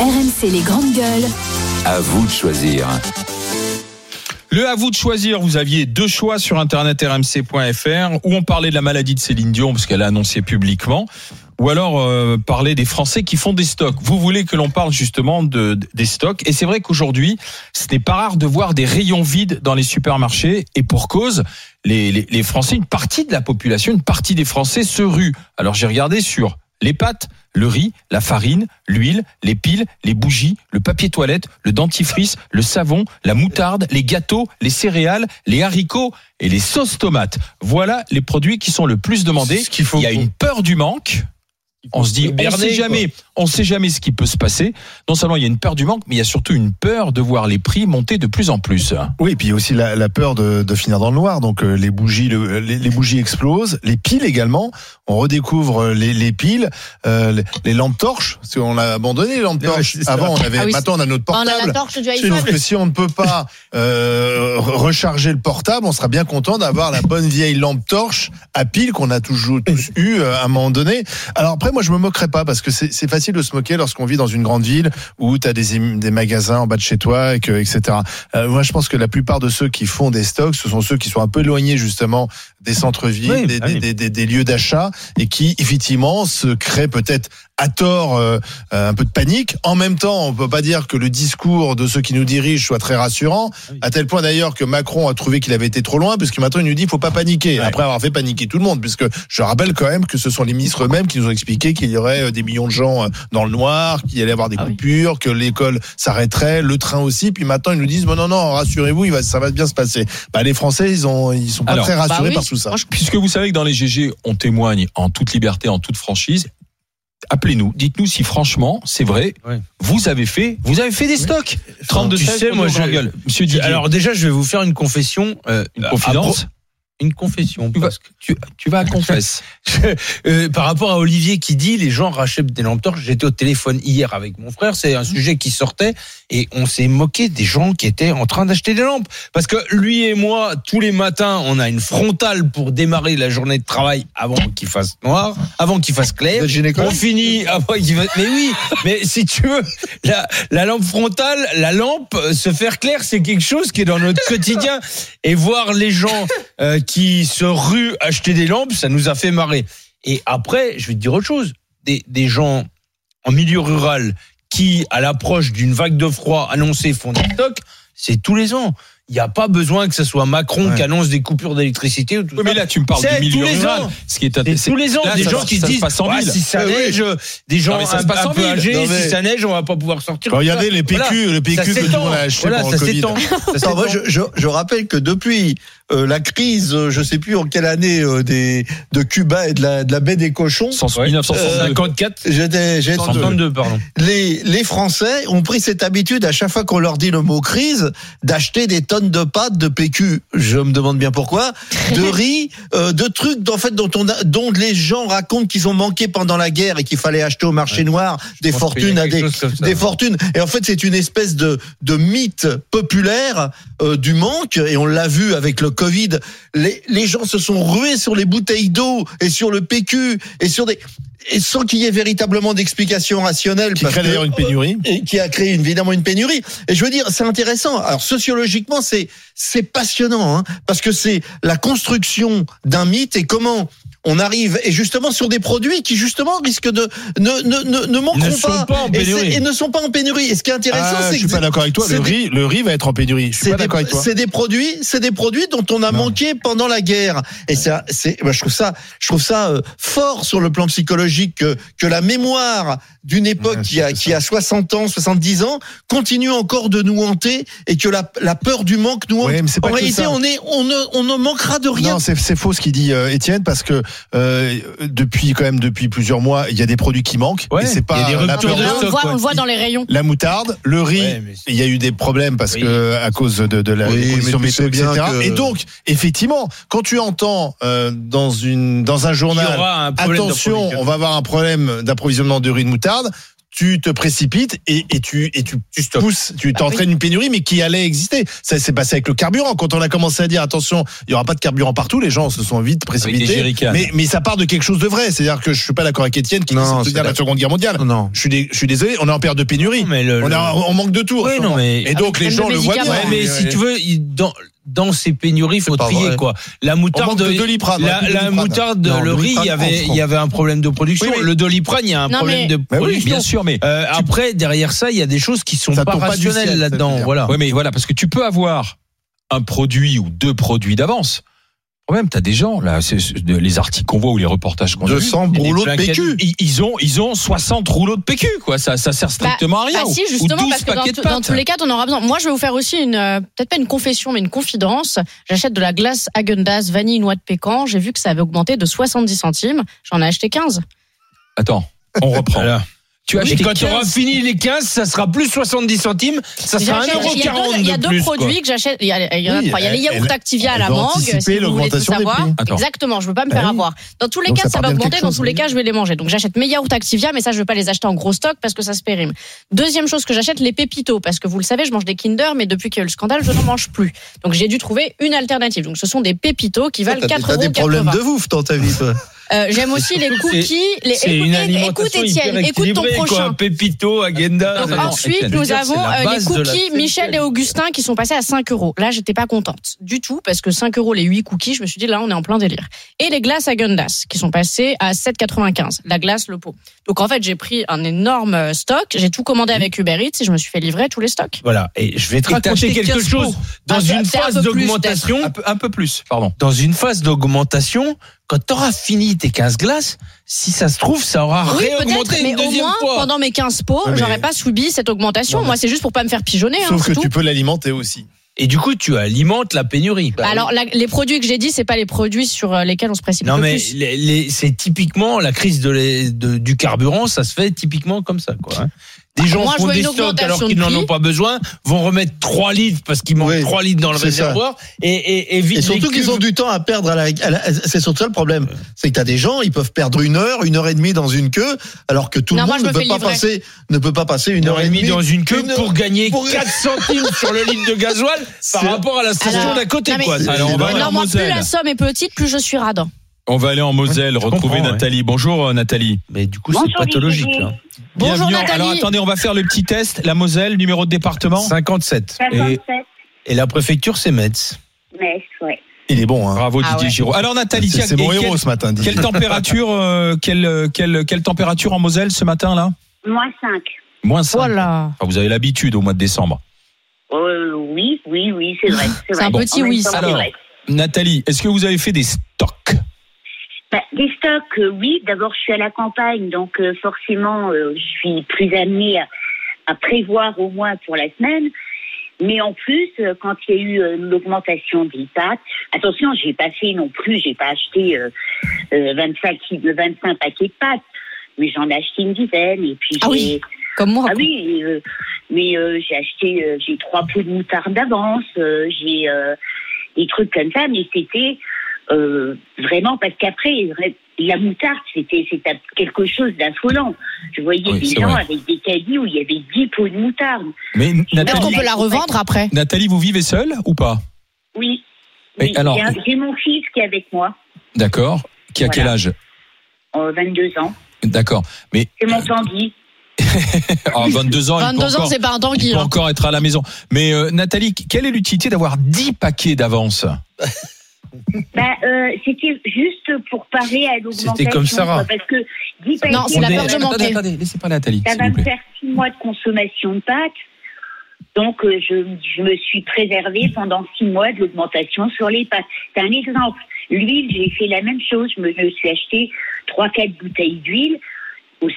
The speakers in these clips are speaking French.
RMC les grandes gueules. À vous de choisir. Le à vous de choisir, vous aviez deux choix sur internet rmc.fr où on parlait de la maladie de Céline Dion parce qu'elle a annoncé publiquement ou alors euh, parler des Français qui font des stocks. Vous voulez que l'on parle justement de, des stocks et c'est vrai qu'aujourd'hui, ce n'est pas rare de voir des rayons vides dans les supermarchés et pour cause, les, les, les Français, une partie de la population, une partie des Français se ruent. Alors j'ai regardé sur les pâtes, le riz, la farine, l'huile, les piles, les bougies, le papier toilette, le dentifrice, le savon, la moutarde, les gâteaux, les céréales, les haricots et les sauces tomates. Voilà les produits qui sont le plus demandés. Ce qu'il faut Il y a une peur du manque. On se dit, on sait jamais, on sait jamais ce qui peut se passer. Non seulement il y a une peur du manque, mais il y a surtout une peur de voir les prix monter de plus en plus. Oui, et puis aussi la, la peur de, de finir dans le noir. Donc euh, les bougies, le- les, les bougies explosent, les piles également. On redécouvre euh, les, les piles, euh, les, les lampes torches. Parce qu'on a abandonné les lampes torches. Avant, on avait. Ah oui, maintenant, on a notre On a portable. la torche du Sauf iPhone. que si on ne peut pas euh, re- recharger le portable, on sera bien content d'avoir la bonne vieille lampe torche à pile qu'on a toujours tous eu à un moment donné. Alors après, moi, je me moquerai pas parce que c'est facile de se moquer lorsqu'on vit dans une grande ville où tu as des, des magasins en bas de chez toi, et que, etc. Euh, moi, je pense que la plupart de ceux qui font des stocks, ce sont ceux qui sont un peu éloignés justement des centres-villes, Oui, des, des- oui. des- des- des lieux d'achat, et qui effectivement se créent peut-être à tort euh, euh, un peu de panique. En même temps, on peut pas dire que le discours de ceux qui nous dirigent soit très rassurant, à tel point d'ailleurs que Macron a trouvé qu'il avait été trop loin, puisque maintenant il nous dit faut pas paniquer. Après avoir fait paniquer tout le monde, puisque je rappelle quand même que ce sont les ministres eux-mêmes qui nous ont expliqué qu'il y aurait euh, des millions de gens euh, dans le noir, qu'il allait y avoir des Ah oui. coupures, que l'école s'arrêterait, le train aussi. Puis maintenant ils nous disent bon non non rassurez-vous, ça va bien se passer. Bah les Français ils ont ils sont pas Alors, très rassurés bah oui. par tout ça. Puisque vous savez que dans les GG, on témoigne en toute liberté, en toute franchise. Appelez-nous, dites-nous si franchement c'est vrai. Ouais. Vous avez fait, vous avez fait des stocks. 32 tu sais, moi, je- Monsieur Didier, Alors déjà, je vais vous faire une confession. euh, une confidence. Une confession. Parce que- tu, tu vas à confesse. Euh, par rapport à Olivier qui dit les gens rachètent des lampes torches. J'étais au téléphone hier avec mon frère. C'est un sujet qui sortait et on s'est moqué des gens qui étaient en train d'acheter des lampes parce que lui et moi tous les matins on a une frontale pour démarrer la journée de travail avant qu'il fasse noir, avant qu'il fasse clair. On finit avant qu'il fasse. Mais oui, mais si tu veux la, la lampe frontale, la lampe euh, se faire clair, c'est quelque chose qui est dans notre quotidien et voir les gens euh, qui se ruent acheter des lampes, ça nous a fait marrer. Et après, je vais te dire autre chose. Des, des gens en milieu rural qui, à l'approche d'une vague de froid annoncée, font des stocks, c'est tous les ans. Il n'y a pas besoin que ce soit Macron Ouais. qui annonce des coupures d'électricité ou tout Oui, mais ça. là, tu me parles du milieu tous les rural. ans. Ce qui est tous les ans, Là, des ça- gens qui ça se disent passe en Ouais, ville. si ça Oui, oui. neige, des gens Non, ça un, se passe un en peu âgés, Non, mais- si ça neige, on va pas pouvoir sortir. Regardez les PQ, Voilà. le PQ Ça que tout le s'étend. monde a acheté Voilà, pendant ça le Covid. Ça moi, je rappelle que depuis euh, la crise, euh, je sais plus en quelle année, euh, des, de Cuba et de la, de la baie des cochons, 100 Ouais. 1962. 54, j'étais, j'étais- 132, pardon. les, les Français ont pris cette habitude à chaque fois qu'on leur dit le mot crise d'acheter des tonnes de pâtes de PQ. Je me demande bien pourquoi. De riz, euh, de trucs en fait dont on a, dont les gens racontent qu'ils ont manqué pendant la guerre et qu'il fallait acheter au marché noir des fortunes à des ça. des fortunes. Et en fait, c'est une espèce de, de mythe populaire euh, du manque. Et on l'a vu avec le Covid. Les, les gens se sont rués sur les bouteilles d'eau et sur le PQ et sur des et sans qu'il y ait véritablement d'explication rationnelle. Qui crée d'ailleurs une pénurie. et qui a créé évidemment une pénurie. Et je veux dire, c'est intéressant. Alors sociologiquement, c'est c'est passionnant hein, parce que c'est la construction d'un mythe et comment on arrive et justement sur des produits qui justement risquent de ne ne ne, ne manqueront Ne sont pas en et, et ne sont pas en pénurie. Et ce qui est intéressant, Ah, c'est je suis que pas d'accord avec toi. Le riz, le riz va être en pénurie. Je suis c'est pas des, d'accord avec toi. c'est des produits, c'est des produits dont on a Non. manqué pendant la guerre. Et c'est, c'est, bah, je trouve ça, je trouve ça euh, fort sur le plan psychologique que, que la mémoire d'une époque Ouais, qui a, qui ça. a 60 ans, 70 ans, continue encore de nous hanter et que la, la peur du manque nous hante. Ouais, mais c'est pas en que réalité, ça. on est, on ne, on ne manquera de rien. Non, c'est c'est faux ce qu'il dit euh, Étienne parce que euh, depuis quand même depuis plusieurs mois, il y a des produits qui manquent Ouais, et c'est pas il y a des ruptures de on, voit, on le voit dans les rayons. la moutarde, le riz. Ouais, Il y a eu des problèmes parce Oui. que à cause de, de la Oui, météo, etc. que- Et donc, effectivement, quand tu entends euh, dans une dans un journal, un attention, on va avoir un problème d'approvisionnement de riz de moutarde. Tu te précipites et, et tu et tu, tu pousses, tu t'entraînes une pénurie, mais qui allait exister. Ça s'est passé avec le carburant. Quand on a commencé à dire attention, il y aura pas de carburant partout, les gens se sont vite précipités. Mais, mais ça part de quelque chose de vrai. C'est-à-dire que je suis pas d'accord avec Étienne qui Non, dit c'est la la- Seconde Guerre mondiale. Non. Je suis, dé- je suis désolé, on est en période de pénurie. mais le- on, le- a, on manque de tout. Oui, non, mais- Et donc les gens de le voient bien. Ouais, mais si tu veux, il- dans, dans ces pénuries, il faut trier vrai. quoi. La moutarde, de Doliprane, la, moutarde, Non, le riz, il y avait, il y avait un problème de production. Oui, oui. Le doliprane, il y a un Non, problème mais- de oui, production. Bien sûr, mais Euh, après, derrière ça, il y a des choses qui sont Ça pas rationnelles là-dedans. Voilà. Ouais, mais voilà, parce que tu peux avoir un produit ou deux produits d'avance. Le problème, t'as des gens, là, c'est- c'est de- les articles qu'on voit ou les reportages qu'on a vus, 200 Il y a des rouleaux de. PQ. ils, ils ont, ils ont 60 rouleaux de PQ, quoi. Ça, ça sert strictement à rien. Bah si, justement, ou 12 parce que dans, tous les cas, on aura besoin. Moi, je vais vous faire aussi une, euh, peut-être pas une confession, mais une confidence. J'achète de la glace Häagen-Dazs vanille noix de pécan. J'ai vu que ça avait augmenté de 70 centimes. J'en ai acheté 15. Attends, on reprend. Voilà. Tu Et acheté quand tu auras 15 fini les 15, ça sera plus 70 centimes, ça sera J'achète- il y a 1,40€ deux, il y a de deux plus. quoi. produits que j'achète. Il y, a, il y en a Oui, trois. Il y a les yaourts Activia à la mangue. Si vous voulez tout savoir. Exactement. Je veux pas me Bah faire oui. avoir. Dans tous les Donc cas, ça va augmenter. Dans tous les cas, je vais les manger. Donc j'achète mes yaourts Activia, mais ça, je veux pas les acheter en gros stock parce que ça se périme. Deuxième chose que j'achète, les pépitos, parce que vous le savez, je mange des Kinder, mais depuis qu'il y a eu le scandale, je n'en mange plus. Donc j'ai dû trouver une alternative. Donc ce sont des pépitos qui valent T'as 4 t'as euros. des problèmes de ouf dans ta vie, toi. Euh, J'aime aussi les cookies. Les... Écoute, écoute, Étienne, écoute ton équilibrée, quoi. prochain. Pépito, Agenda. Donc, ensuite, nous avons euh, les cookies. Michel et Augustin qui sont passés à 5 euros. Là, j'étais pas contente du tout parce que 5 euros les 8 cookies, je me suis dit là, on est en plein délire. Et les glaces à Gundas qui sont passées à 7,95. La glace, le pot. Donc en fait, j'ai pris un énorme euh, stock. J'ai tout commandé avec Uber Eats et je me suis fait livrer tous les stocks. Voilà. Et je vais te raconter quelque 15 chose. Dans Ah, une phase d'augmentation, un peu, un peu plus, pardon. dans une phase d'augmentation, quand tu auras fini tes 15 glaces, si ça se trouve, ça aura Oui, réaugmenté mais une au moins, fois. pendant mes 15 pots, Ouais, mais- j'aurais pas subi cette augmentation. Non, mais- Moi, c'est juste pour pas me faire pigeonner. hein, Sauf c'est que tout. tu peux l'alimenter aussi. Et du coup, tu alimentes la pénurie. Bah, Alors, la- les produits que j'ai dit, c'est pas les produits sur euh, lesquels on se précipite non le mais c'est typiquement la crise de les- de- du carburant, ça se fait typiquement comme ça. Quoi, hein. Des gens Moi, font des stocks alors qu'ils n'en ont pas besoin, vont remettre 3 litres parce qu'il manque Oui, 3 litres dans le réservoir et, et, et vite Et surtout qu'ils ont du temps à perdre à la, à la- c'est surtout ça le problème. C'est que t'as des gens, ils peuvent perdre une heure, une heure et demie dans une queue, alors que tout Non, le monde ne peut pas livrer. passer, ne peut pas passer une une heure et demie dans une queue une pour gagner pour- 4 centimes sur le litre de gasoil par rapport à la station d'à côté. quoi. C'est- Alors, on va aller Non, moi, plus la somme est petite, plus je suis radin. On va aller en Moselle, retrouver Nathalie. Bonjour euh, Nathalie. Mais du coup, c'est pathologique là. Bonjour Bienvenue en- Nathalie. Alors attendez, on va faire le petit test. La Moselle, numéro de département 57. 57 Et la préfecture, c'est Metz. Metz, ouais. Il est bon, hein. Bravo Ah Didier ouais. Giraud. Alors Nathalie, C'est mon héros quelle, ce matin. Didier. quelle température, euh, quelle, quelle, quelle température en Moselle ce matin là? Moins 5. Moins 5. Voilà. Enfin, vous avez l'habitude au mois de décembre. Euh, oui, oui, oui, c'est vrai. C'est vrai. un petit oui, ça. Alors. Nathalie, est-ce que vous avez fait des Bah, des stocks, euh, oui. D'abord, je suis à la campagne, donc euh, forcément, euh, je suis plus amenée à, à prévoir au moins pour la semaine. Mais en plus, quand il y a eu euh, l'augmentation des pâtes, attention, j'ai pas fait non plus, j'ai pas acheté euh, euh, 25, ki- 25 paquets de pâtes, mais j'en ai acheté une dizaine. Et puis Ah oui. Comme moi. Ah oui, mais j'ai acheté, j'ai trois pots de moutarde d'avance, j'ai des trucs comme ça, mais c'était euh, vraiment parce qu'après la moutarde c'était quelque chose d'affolant. Je voyais Oui, des gens vrai. avec des caddies où il y avait 10 pots de moutarde. Mais Est-ce qu'on Nathalie, peut la revendre après? Nathalie, vous vivez seule ou pas? Oui. Mais Oui, alors- j'ai mon fils qui est avec moi, D'accord. Qui a Voilà. quel âge? Euh, 22 ans. D'accord. Mais C'est mon Tanguy. ah, 22 ans, il peut 22 ans, encore- c'est pas un il tanguy. peut hein. encore être à la maison. Mais euh, Nathalie, quelle est l'utilité d'avoir 10 paquets d'avance? Bah, euh, c'était juste pour parer à l'augmentation. C'était comme Sarah. quoi, Parce que 10 Non, c'est la peur de Attendez, manquer. attendez, laissez pas Nathalie, Ça s'il va me faire six mois de consommation de pâtes. Donc, euh, je, je me suis préservée pendant six mois de l'augmentation sur les pâtes. C'est un exemple. L'huile, j'ai fait la même chose. Je me je suis acheté trois, quatre bouteilles d'huile.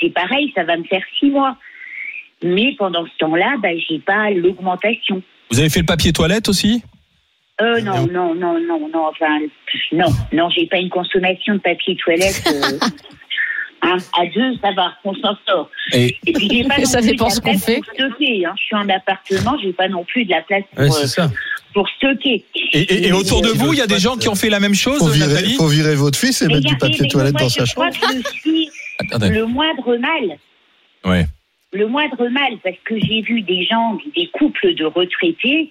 C'est pareil, ça va me faire six mois. Mais pendant ce temps-là, bah, j'ai pas l'augmentation. Vous avez fait le papier toilette aussi? Euh, non, non, non, non, non, enfin, non, non, j'ai pas une consommation de papier toilette. euh, hein, à deux, ça va, on s'en sort. Et Et puis j'ai pas non Ça plus dépend de ce qu'on place fait. pour stocker. Hein. Je suis en appartement, j'ai pas non plus de la place pour, Ouais, euh, c'est ça. pour stocker. Et, et- et autour de vous, il y a des gens qui ont fait la même chose, Faut virer, Nathalie faut virer votre fils et Mais mettre du papier mais toilette moi, dans je sa crois chambre. que je suis Attendez. le moindre mal. Ouais. le moindre mal, parce que j'ai vu des gens, des couples de retraités,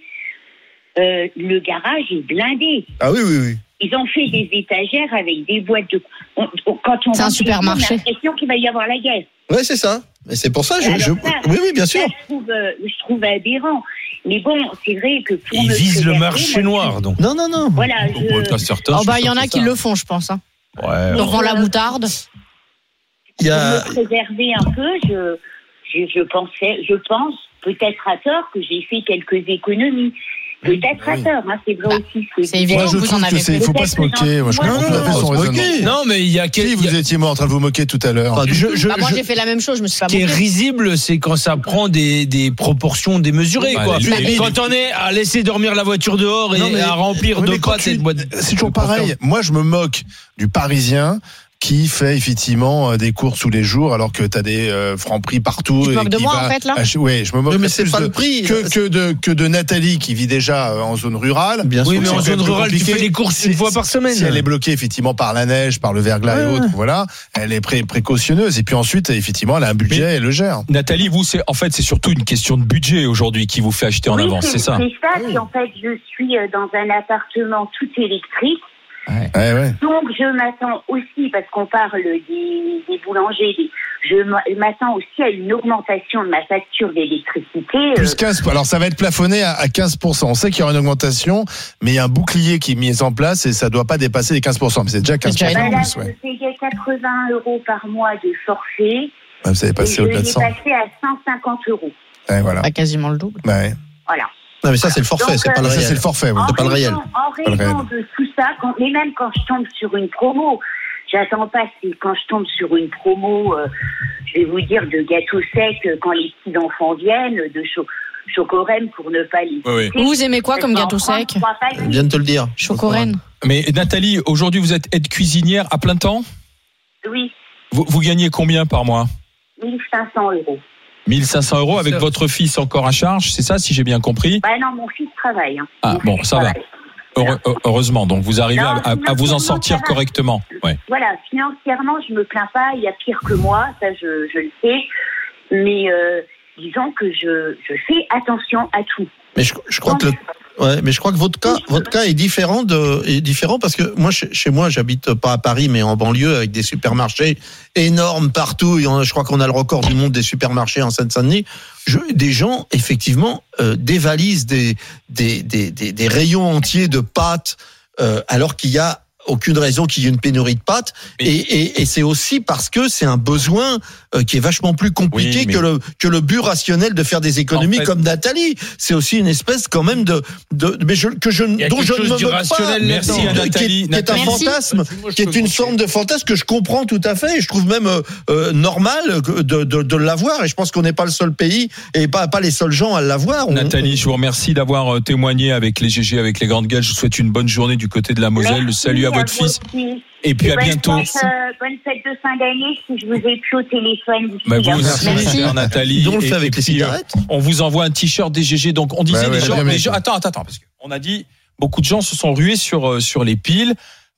euh, le garage est blindé. Ah oui, oui, oui. Ils ont fait des étagères avec des boîtes de. on- on- quand on C'est un supermarché. On a l'impression qu'il va y avoir la guerre. Ouais, c'est ça. Mais c'est pour ça, je, je- ça, oui, oui, bien sûr. Ça, je trouve, euh, je trouve aberrant. Mais bon, c'est vrai que pour Ils visent le marché moi, noir, donc. Non, non, non. Voilà, je, pas certain, Oh bah il y en a qui ça. le font, je pense. Hein. Ouais. Ils revend la moutarde. Il y a, pour me préserver un peu, je, je, je pensais, je pense, peut-être à tort, que j'ai fait quelques économies. Peut-être à tort, hein, c'est vrai Bah, aussi. ce c'est évident. Moi, je vous en trouve que avez c'est, il faut pas se moquer. Moi, je comprends tout à non, fait son non, raisonnement. moquer. Non, mais il y a Si quel- y vous étiez moi en train de vous moquer tout à l'heure. Je, je- Bah, moi je- j'ai fait la même chose, je me suis Ce pas qui est risible, c'est quand ça prend des, des proportions démesurées. Ouais, quoi. les- les- quand on est à laisser dormir la voiture dehors et Non, mais- à remplir Oui, de mais quand pâtes tu- et de boîtes. C'est toujours pareil. Moi, je me moque du Parisien qui fait effectivement euh, des courses tous les jours alors que tu as des euh, francs prix partout. Tu et moques de moi, va en fait, là? Ach- Ouais, je me moque Oui, mais plus c'est pas de- le prix. que, que, de, que de Nathalie qui vit déjà euh, en zone rurale. Bien Oui, sûr. mais en zone rurale, tu compliqué. fais les courses une fois par semaine. Si elle est bloquée effectivement par la neige, par le verglas et autres, voilà, elle est pré- précautionneuse. Et puis ensuite, effectivement, elle a un budget, Mais- elle le gère. Nathalie, vous, c'est en fait, c'est surtout une question de budget aujourd'hui qui vous fait acheter en Oui, avance, c'est ça? C'est ça, puis en fait, je suis euh, dans un appartement tout électrique. Ouais, ouais. Donc, je m'attends aussi, parce qu'on parle des, des boulangers, des- je m'attends aussi à une augmentation de ma facture d'électricité. euh, Plus 15, alors ça va être plafonné à, à 15%. On sait qu'il y aura une augmentation, mais il y a un bouclier qui est mis en place et ça doit pas dépasser les 15%. Mais c'est déjà 15% déjà bah en là, plus, ouais. je payais 80 euros par mois de forfait. Ouais, Vous avez passé au-delà de l'ai 100. passé à 150 euros. Ouais, voilà. Pas quasiment le double. Ouais. Voilà. Non, mais ça, c'est le forfait, c'est pas le Ça, c'est réel. le forfait. oui. En C'est pas le réel. raison- En le raison réel. de tout ça, quand, mais même quand je tombe sur une promo, j'attends pas, c'est quand je tombe sur une promo, euh, je vais vous dire, de gâteaux secs euh, quand les petits enfants viennent, de cho chocorème pour ne pas les Oui, oui. citer. Vous aimez quoi comme gâteau sec je crois pas Je que- viens de te le dire. Chocorène. Mais Nathalie, aujourd'hui, vous êtes aide cuisinière à plein temps? Oui, vous, vous gagnez combien par mois? 1500 euros. 1500 euros avec votre fils encore à charge, c'est ça, si j'ai bien compris Bah non, mon fils travaille. hein. Ah, Mon bon, ça va. Heure- Heureusement, donc vous arrivez à, à- à vous en sortir correctement. Ouais. Voilà, financièrement, je me plains pas, il y a pire que moi, ça je, je le sais. Mais euh, disons que je, je fais attention à tout. Mais je, je crois que le, ouais, mais je crois que votre cas, votre cas est différent de, est différent parce que moi, chez, moi, j'habite pas à Paris, mais en banlieue avec des supermarchés énormes partout. Et on- je crois qu'on a le record du monde des supermarchés en Seine-Saint-Denis. Je, des gens, effectivement, euh, dévalisent des, des, des, des, des rayons entiers de pâtes, euh, alors qu'il y a aucune raison qu'il y ait une pénurie de pâtes. Mais- Et, et, et c'est aussi parce que c'est un besoin euh, qui est vachement plus compliqué Oui, mais- que le que le but rationnel de faire des économies En fait- comme Nathalie. C'est aussi une espèce quand même de de mais je, que je dont je ne me moque rationnel pas. Merci à qui est- Nathalie. Qui est, un fantasme, qui est une forme de fantasme que je comprends tout à fait et je trouve même euh, euh, normal de, de, de l'avoir et je pense qu'on n'est pas le seul pays et pas pas les seuls gens à l'avoir. Nathalie, je vous remercie d'avoir euh, témoigné avec les GG, avec les grandes gueules. Je vous souhaite une bonne journée du côté de la Moselle. Merci Salut à votre fils. aussi. Et puis à bonne bientôt. Fête, euh, bonne fête de fin d'année si je vous ai plus au téléphone. Bah, vous aussi, Merci. Nathalie. dont on le Et- fait avec et les puis, euh, cigarettes? On vous envoie un t-shirt des GG. Donc on disait Bah ouais, les gens, les attends, attends, attends, parce qu'on a dit beaucoup de gens se sont rués sur euh, sur les piles.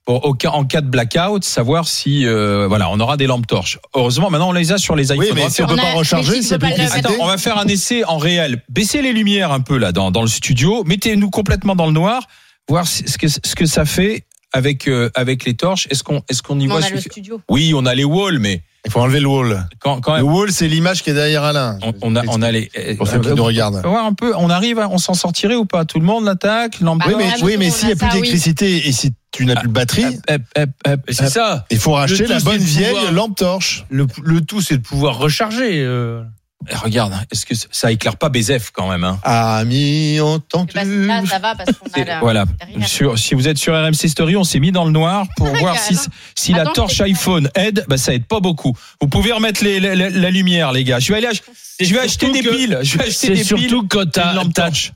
Pour, au cas, en cas de blackout, savoir si euh, voilà, on aura des lampes torches. Heureusement, maintenant on les a sur les iPhones. Oui, On mais va si on peut On pas recharger, plus pas. Attends, on va faire un essai en réel. Baissez les lumières un peu là dans, dans le studio. Mettez-nous complètement dans le noir, voir si- ce que ce que ça fait avec euh, avec les torches. Est-ce qu'on est-ce qu'on y On voit a le suffi- studio. Oui, on a les walls, mais Il faut enlever le wall. quand quand Le wall, c'est l'image qui est derrière Alain. on, on a on a les. euh, Pour ceux qui nous regardent. voir un peu, on arrive, à- on s'en sortirait ou pas? Tout le monde l'attaque, lampe Oui, mais, là, oui, mais s'il n'y a a plus oui. d'électricité et si tu n'as plus de batterie, Hop, hop, hop, hop, Et c'est ça. il faut racheter la bonne vieille pouvoir- lampe torche. Le, le tout, c'est de pouvoir recharger. euh. Eh, Regarde, est-ce que ça éclaire pas Bézef quand même hein? Amis, entends-tu? Bah, là, ça va parce qu'on a la. Voilà. Sur, si vous êtes sur RMC Story, on s'est mis dans le noir pour voir si, Carrément. si la Attends, torche iPhone aide. Bah, ça aide pas beaucoup. Vous pouvez remettre les, la, la- la lumière, les gars. Je vais aller, ach- je vais acheter des piles. Je vais acheter C'est des piles. surtout quand t'as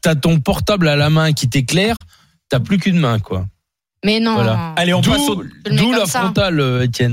t'as ton portable à la main qui t'éclaire, t'as plus qu'une main, quoi. Mais non. Voilà. Allez, on D'où passe au, d'où la frontale, euh, Étienne.